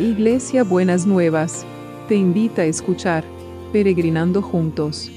Iglesia Buenas Nuevas, te invita a escuchar Peregrinando Juntos.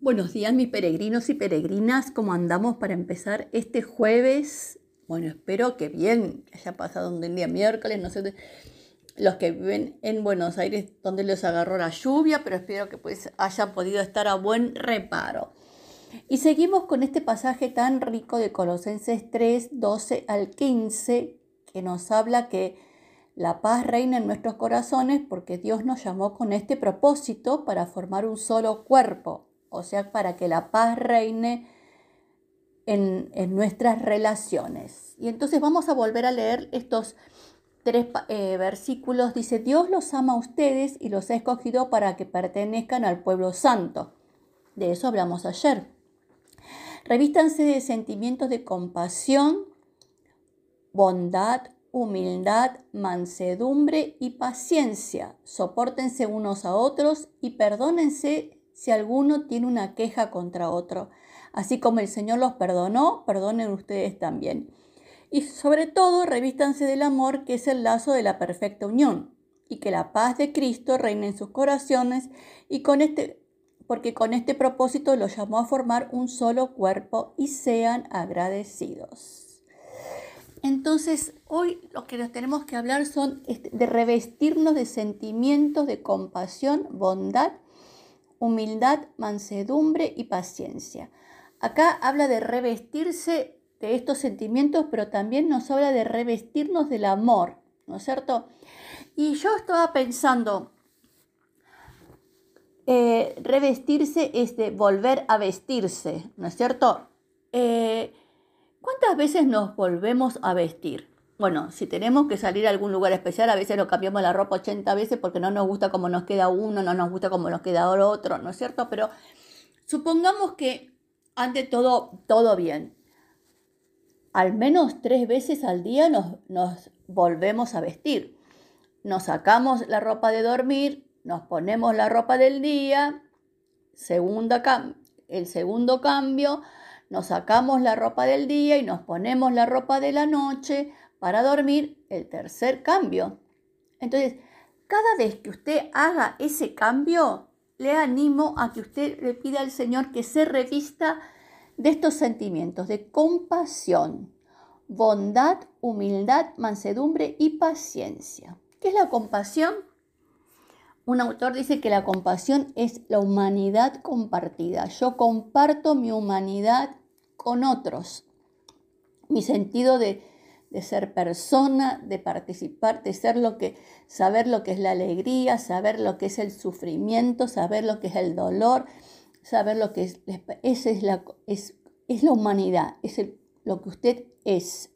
Buenos días mis peregrinos y peregrinas, ¿cómo andamos para empezar este jueves? Bueno, espero que bien, haya pasado un día miércoles, no sé, los que viven en Buenos Aires donde les agarró la lluvia, pero espero que pues hayan podido estar a buen reparo. Y seguimos con este pasaje tan rico de Colosenses 3, 12 al 15, que nos habla que la paz reina en nuestros corazones porque Dios nos llamó con este propósito para formar un solo cuerpo, o sea, para que la paz reine en, en nuestras relaciones. Y entonces vamos a volver a leer estos tres eh, versículos dice, Dios los ama a ustedes y los ha escogido para que pertenezcan al pueblo santo. De eso hablamos ayer. Revístanse de sentimientos de compasión, bondad, humildad, mansedumbre y paciencia. Sopórtense unos a otros y perdónense si alguno tiene una queja contra otro. Así como el Señor los perdonó, perdonen ustedes también. Y sobre todo, revístanse del amor, que es el lazo de la perfecta unión, y que la paz de Cristo reine en sus corazones, y con este, porque con este propósito los llamó a formar un solo cuerpo y sean agradecidos. Entonces, hoy lo que nos tenemos que hablar son este, de revestirnos de sentimientos de compasión, bondad, humildad, mansedumbre y paciencia. Acá habla de revestirse de estos sentimientos, pero también nos habla de revestirnos del amor, ¿no es cierto? Y yo estaba pensando, eh, revestirse es de volver a vestirse, ¿no es cierto? Eh, ¿Cuántas veces nos volvemos a vestir? Bueno, si tenemos que salir a algún lugar especial, a veces lo cambiamos la ropa 80 veces porque no nos gusta cómo nos queda uno, no nos gusta cómo nos queda otro, ¿no es cierto? Pero supongamos que ante todo, todo bien al menos tres veces al día nos, volvemos a vestir. Nos sacamos la ropa de dormir, nos ponemos la ropa del día, segunda el segundo cambio, nos sacamos la ropa del día y nos ponemos la ropa de la noche para dormir, el tercer cambio. Entonces, cada vez que usted haga ese cambio, le animo a que usted le pida al Señor que se revista de estos sentimientos de compasión, bondad, humildad, mansedumbre y paciencia. ¿Qué es la compasión? Un autor dice que la compasión es la humanidad compartida. Yo comparto mi humanidad con otros. Mi sentido de, de, ser persona, de participar, de ser lo que, saber lo que es la alegría, saber lo que es el sufrimiento, saber lo que es el dolor, saber lo que es, esa es la, es, es la humanidad, es lo que usted es.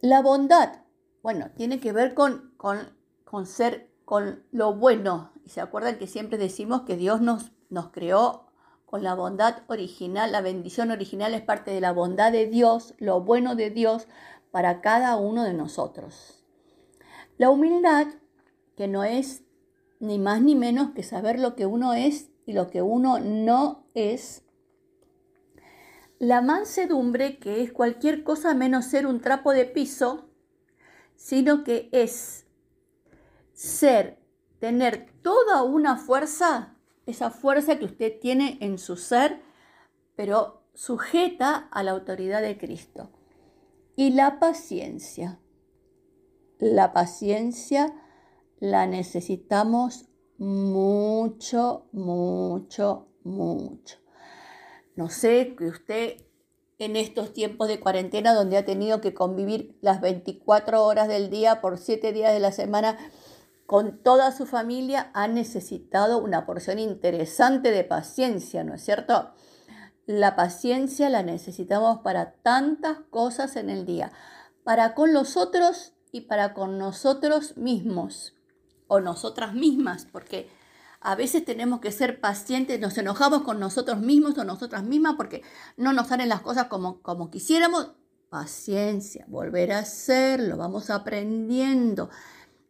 La bondad, bueno, tiene que ver con, con, con, ser, con lo bueno. Y se acuerdan que siempre decimos que Dios nos, nos creó con la bondad original, la bendición original es parte de la bondad de Dios, lo bueno de Dios para cada uno de nosotros. La humildad, que no es ni más ni menos que saber lo que uno es y lo que uno no es. La mansedumbre, que es cualquier cosa menos ser un trapo de piso, sino que es ser, tener toda una fuerza, esa fuerza que usted tiene en su ser, pero sujeta a la autoridad de Cristo. Y la paciencia. La paciencia la necesitamos mucho, mucho, mucho. No sé que usted en estos tiempos de cuarentena donde ha tenido que convivir las 24 horas del día por 7 días de la semana con toda su familia, ha necesitado una porción interesante de paciencia, ¿no es cierto? La paciencia la necesitamos para tantas cosas en el día, para con los otros y para con nosotros mismos o nosotras mismas, porque a veces tenemos que ser pacientes, nos enojamos con nosotros mismos o nosotras mismas porque no nos salen las cosas como, como quisiéramos. Paciencia, volver a hacerlo, vamos aprendiendo.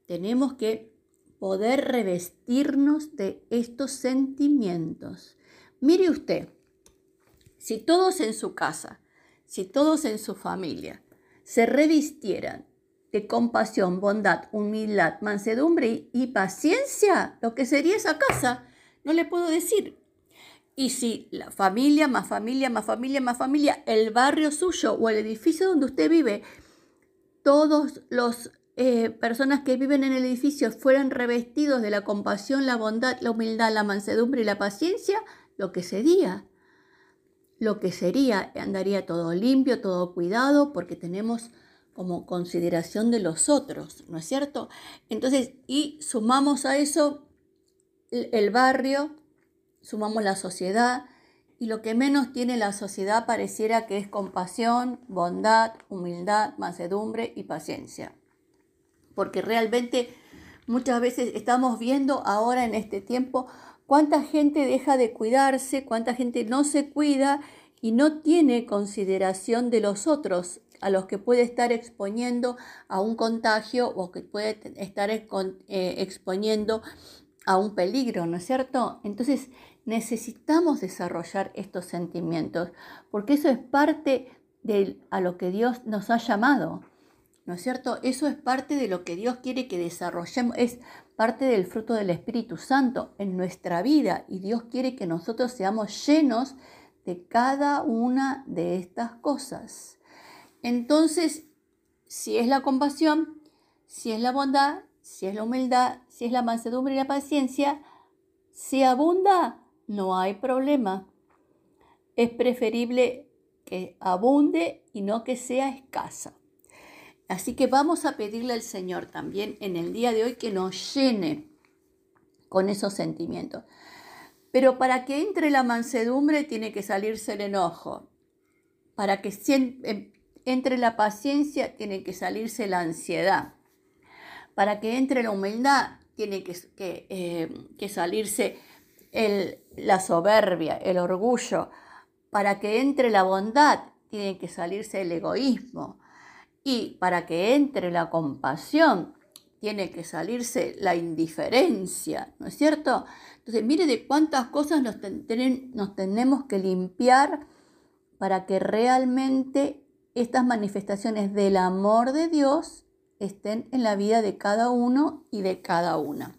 Tenemos que poder revestirnos de estos sentimientos. Mire usted, si todos en su casa, si todos en su familia se revistieran de compasión, bondad, humildad, mansedumbre y paciencia, lo que sería esa casa, no le puedo decir. Y si la familia, más familia, más familia, más familia, el barrio suyo o el edificio donde usted vive, todos los eh, personas que viven en el edificio fueran revestidos de la compasión, la bondad, la humildad, la mansedumbre y la paciencia, lo que sería, lo que sería, andaría todo limpio, todo cuidado, porque tenemos como consideración de los otros, ¿no es cierto? Entonces, y sumamos a eso el barrio, sumamos la sociedad, y lo que menos tiene la sociedad pareciera que es compasión, bondad, humildad, mansedumbre y paciencia porque realmente muchas veces estamos viendo ahora en este tiempo cuánta gente deja de cuidarse, cuánta gente no se cuida y no tiene consideración de los otros a los que puede estar exponiendo a un contagio o que puede estar eh, exponiendo a un peligro, ¿no es cierto? Entonces necesitamos desarrollar estos sentimientos porque eso es parte de a lo que Dios nos ha llamado. ¿no es cierto? Eso es parte de lo que Dios quiere que desarrollemos, es parte del fruto del Espíritu Santo en nuestra vida y Dios quiere que nosotros seamos llenos de cada una de estas cosas. Entonces, si es la compasión, si es la bondad, si es la humildad, si es la mansedumbre y la paciencia, si abunda, no hay problema. Es preferible que abunde y no que sea escasa. Así que vamos a pedirle al Señor también en el día de hoy que nos llene con esos sentimientos. Pero para que entre la mansedumbre tiene que salirse el enojo. Para que em, entre la paciencia tiene que salirse la ansiedad. Para que entre la humildad tiene que, eh, salirse la soberbia, el orgullo. Para que entre la bondad tiene que salirse el egoísmo. Y para que entre la compasión, tiene que salirse la indiferencia, ¿no es cierto? Entonces, mire de cuántas cosas nos, nos tenemos que limpiar para que realmente estas manifestaciones del amor de Dios estén en la vida de cada uno y de cada una.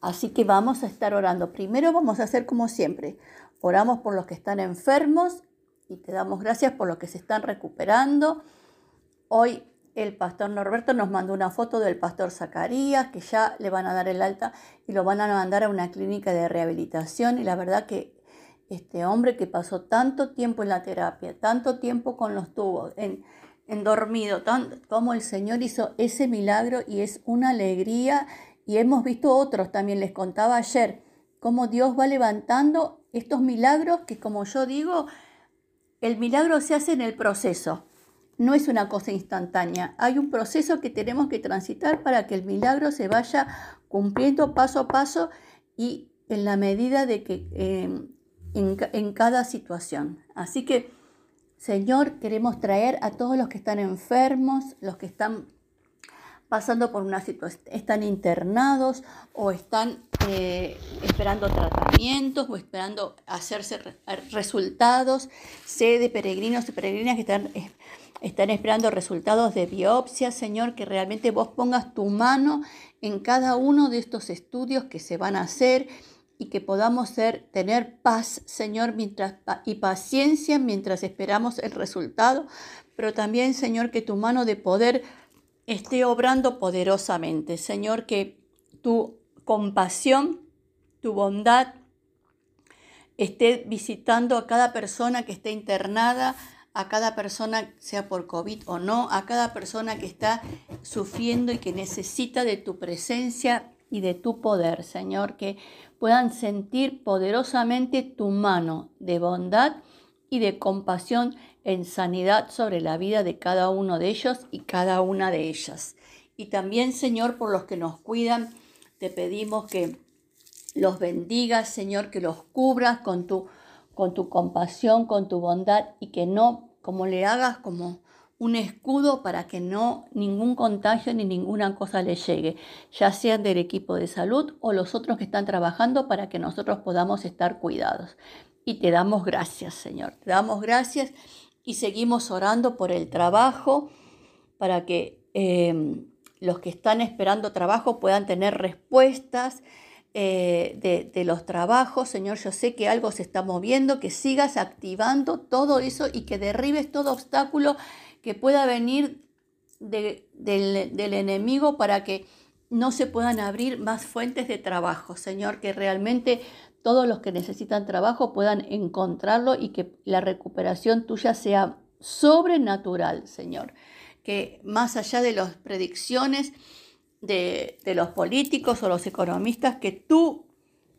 Así que vamos a estar orando. Primero vamos a hacer como siempre. Oramos por los que están enfermos y te damos gracias por los que se están recuperando Hoy el pastor Norberto nos mandó una foto del pastor Zacarías, que ya le van a dar el alta y lo van a mandar a una clínica de rehabilitación. Y la verdad que este hombre que pasó tanto tiempo en la terapia, tanto tiempo con los tubos, en, en dormido, tan, como el Señor hizo ese milagro y es una alegría. Y hemos visto otros, también les contaba ayer, cómo Dios va levantando estos milagros que como yo digo, el milagro se hace en el proceso no es una cosa instantánea. Hay un proceso que tenemos que transitar para que el milagro se vaya cumpliendo paso a paso y en la medida de que em, en, cada situación. Así que, Señor, queremos traer a todos los que están enfermos, los que están pasando por una situación, están internados o están eh, esperando tratamientos o esperando hacerse resultados. Sé de peregrinos y peregrinas que están están esperando resultados de biopsia, Señor, que realmente vos pongas tu mano en cada uno de estos estudios que se van a hacer y que podamos ser, tener paz, Señor, mientras, y paciencia mientras esperamos el resultado, pero también, Señor, que tu mano de poder esté obrando poderosamente. Señor, que tu compasión, tu bondad esté visitando a cada persona que esté internada, a cada persona, sea por COVID o no, a cada persona que está sufriendo y que necesita de tu presencia y de tu poder, Señor, que puedan sentir poderosamente tu mano de bondad y de compasión en sanidad sobre la vida de cada uno de ellos y cada una de ellas. Y también, Señor, por los que nos cuidan, te pedimos que los bendigas, Señor, que los cubras con tu con tu compasión, con tu bondad y que no, como le hagas como un escudo para que no ningún contagio ni ninguna cosa le llegue, ya sean del equipo de salud o los otros que están trabajando para que nosotros podamos estar cuidados. Y te damos gracias, Señor. Te damos gracias y seguimos orando por el trabajo para que em, los que están esperando trabajo puedan tener respuestas eh, de, de, los trabajos. Señor, yo sé que algo se está moviendo, que sigas activando todo eso y que derribes todo obstáculo que pueda venir del, enemigo para que no se puedan abrir más fuentes de trabajo, Señor, que realmente todos los que necesitan trabajo puedan encontrarlo y que la recuperación tuya sea sobrenatural, Señor. Que más allá de las predicciones de, de los políticos o los economistas, que tu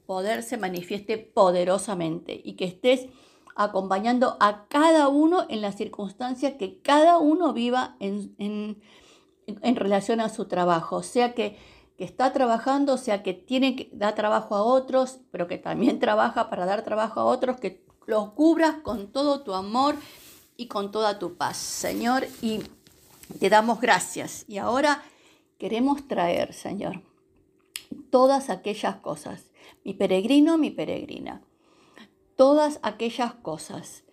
poder se manifieste poderosamente y que estés acompañando a cada uno en las circunstancias que cada uno viva en, en, relación a su trabajo, sea que, que, está trabajando, sea que tiene que dar trabajo a otros, pero que también trabaja para dar trabajo a otros, que los cubras con todo tu amor y con toda tu paz, Señor, y te damos gracias. Y ahora queremos traer, Señor, todas aquellas cosas, mi peregrino, mi peregrina, todas aquellas cosas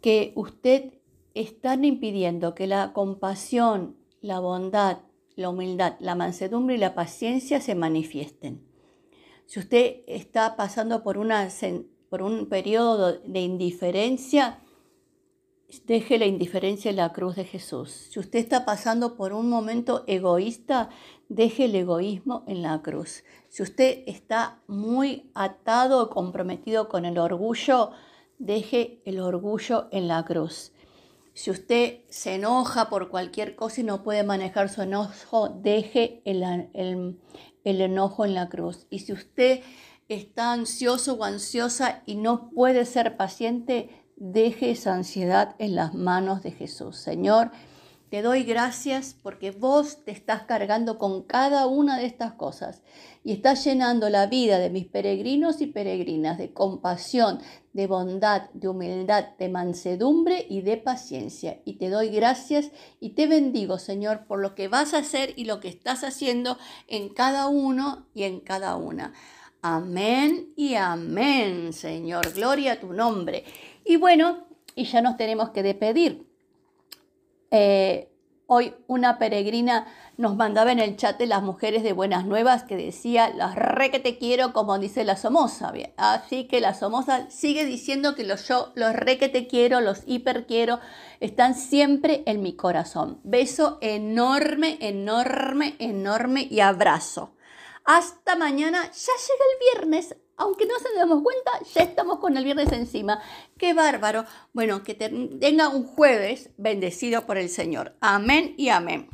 que usted están impidiendo que la compasión, la bondad, la humildad, la mansedumbre y la paciencia se manifiesten. Si usted está pasando por, una, por un periodo de indiferencia, deje la indiferencia en la cruz de Jesús. Si usted está pasando por un momento egoísta, deje el egoísmo en la cruz. Si usted está muy atado o comprometido con el orgullo, deje el orgullo en la cruz. Si usted se enoja por cualquier cosa y no puede manejar su enojo, deje el, el enojo en la cruz. Y si usted está ansioso o ansiosa y no puede ser paciente, deje esa ansiedad en las manos de Jesús. Señor, te doy gracias porque vos te estás cargando con cada una de estas cosas y estás llenando la vida de mis peregrinos y peregrinas de compasión, de bondad, de humildad, de mansedumbre y de paciencia. Y te doy gracias y te bendigo, Señor, por lo que vas a hacer y lo que estás haciendo en cada uno y en cada una. Amén y amén, Señor. Gloria a tu nombre. Y bueno, y ya nos tenemos que despedir. Eh, hoy una peregrina nos mandaba en el chat de las mujeres de Buenas Nuevas que decía, las re que te quiero, como dice la Somoza. Así que la Somoza sigue diciendo que los yo, los re que te quiero, los hiper quiero, están siempre en mi corazón. Beso enorme, enorme, enorme y abrazo. Hasta mañana, ya llega el viernes aunque no se damos cuenta, ya estamos con el viernes encima. ¡Qué bárbaro! Bueno, que tenga un jueves bendecido por el Señor. Amén y amén.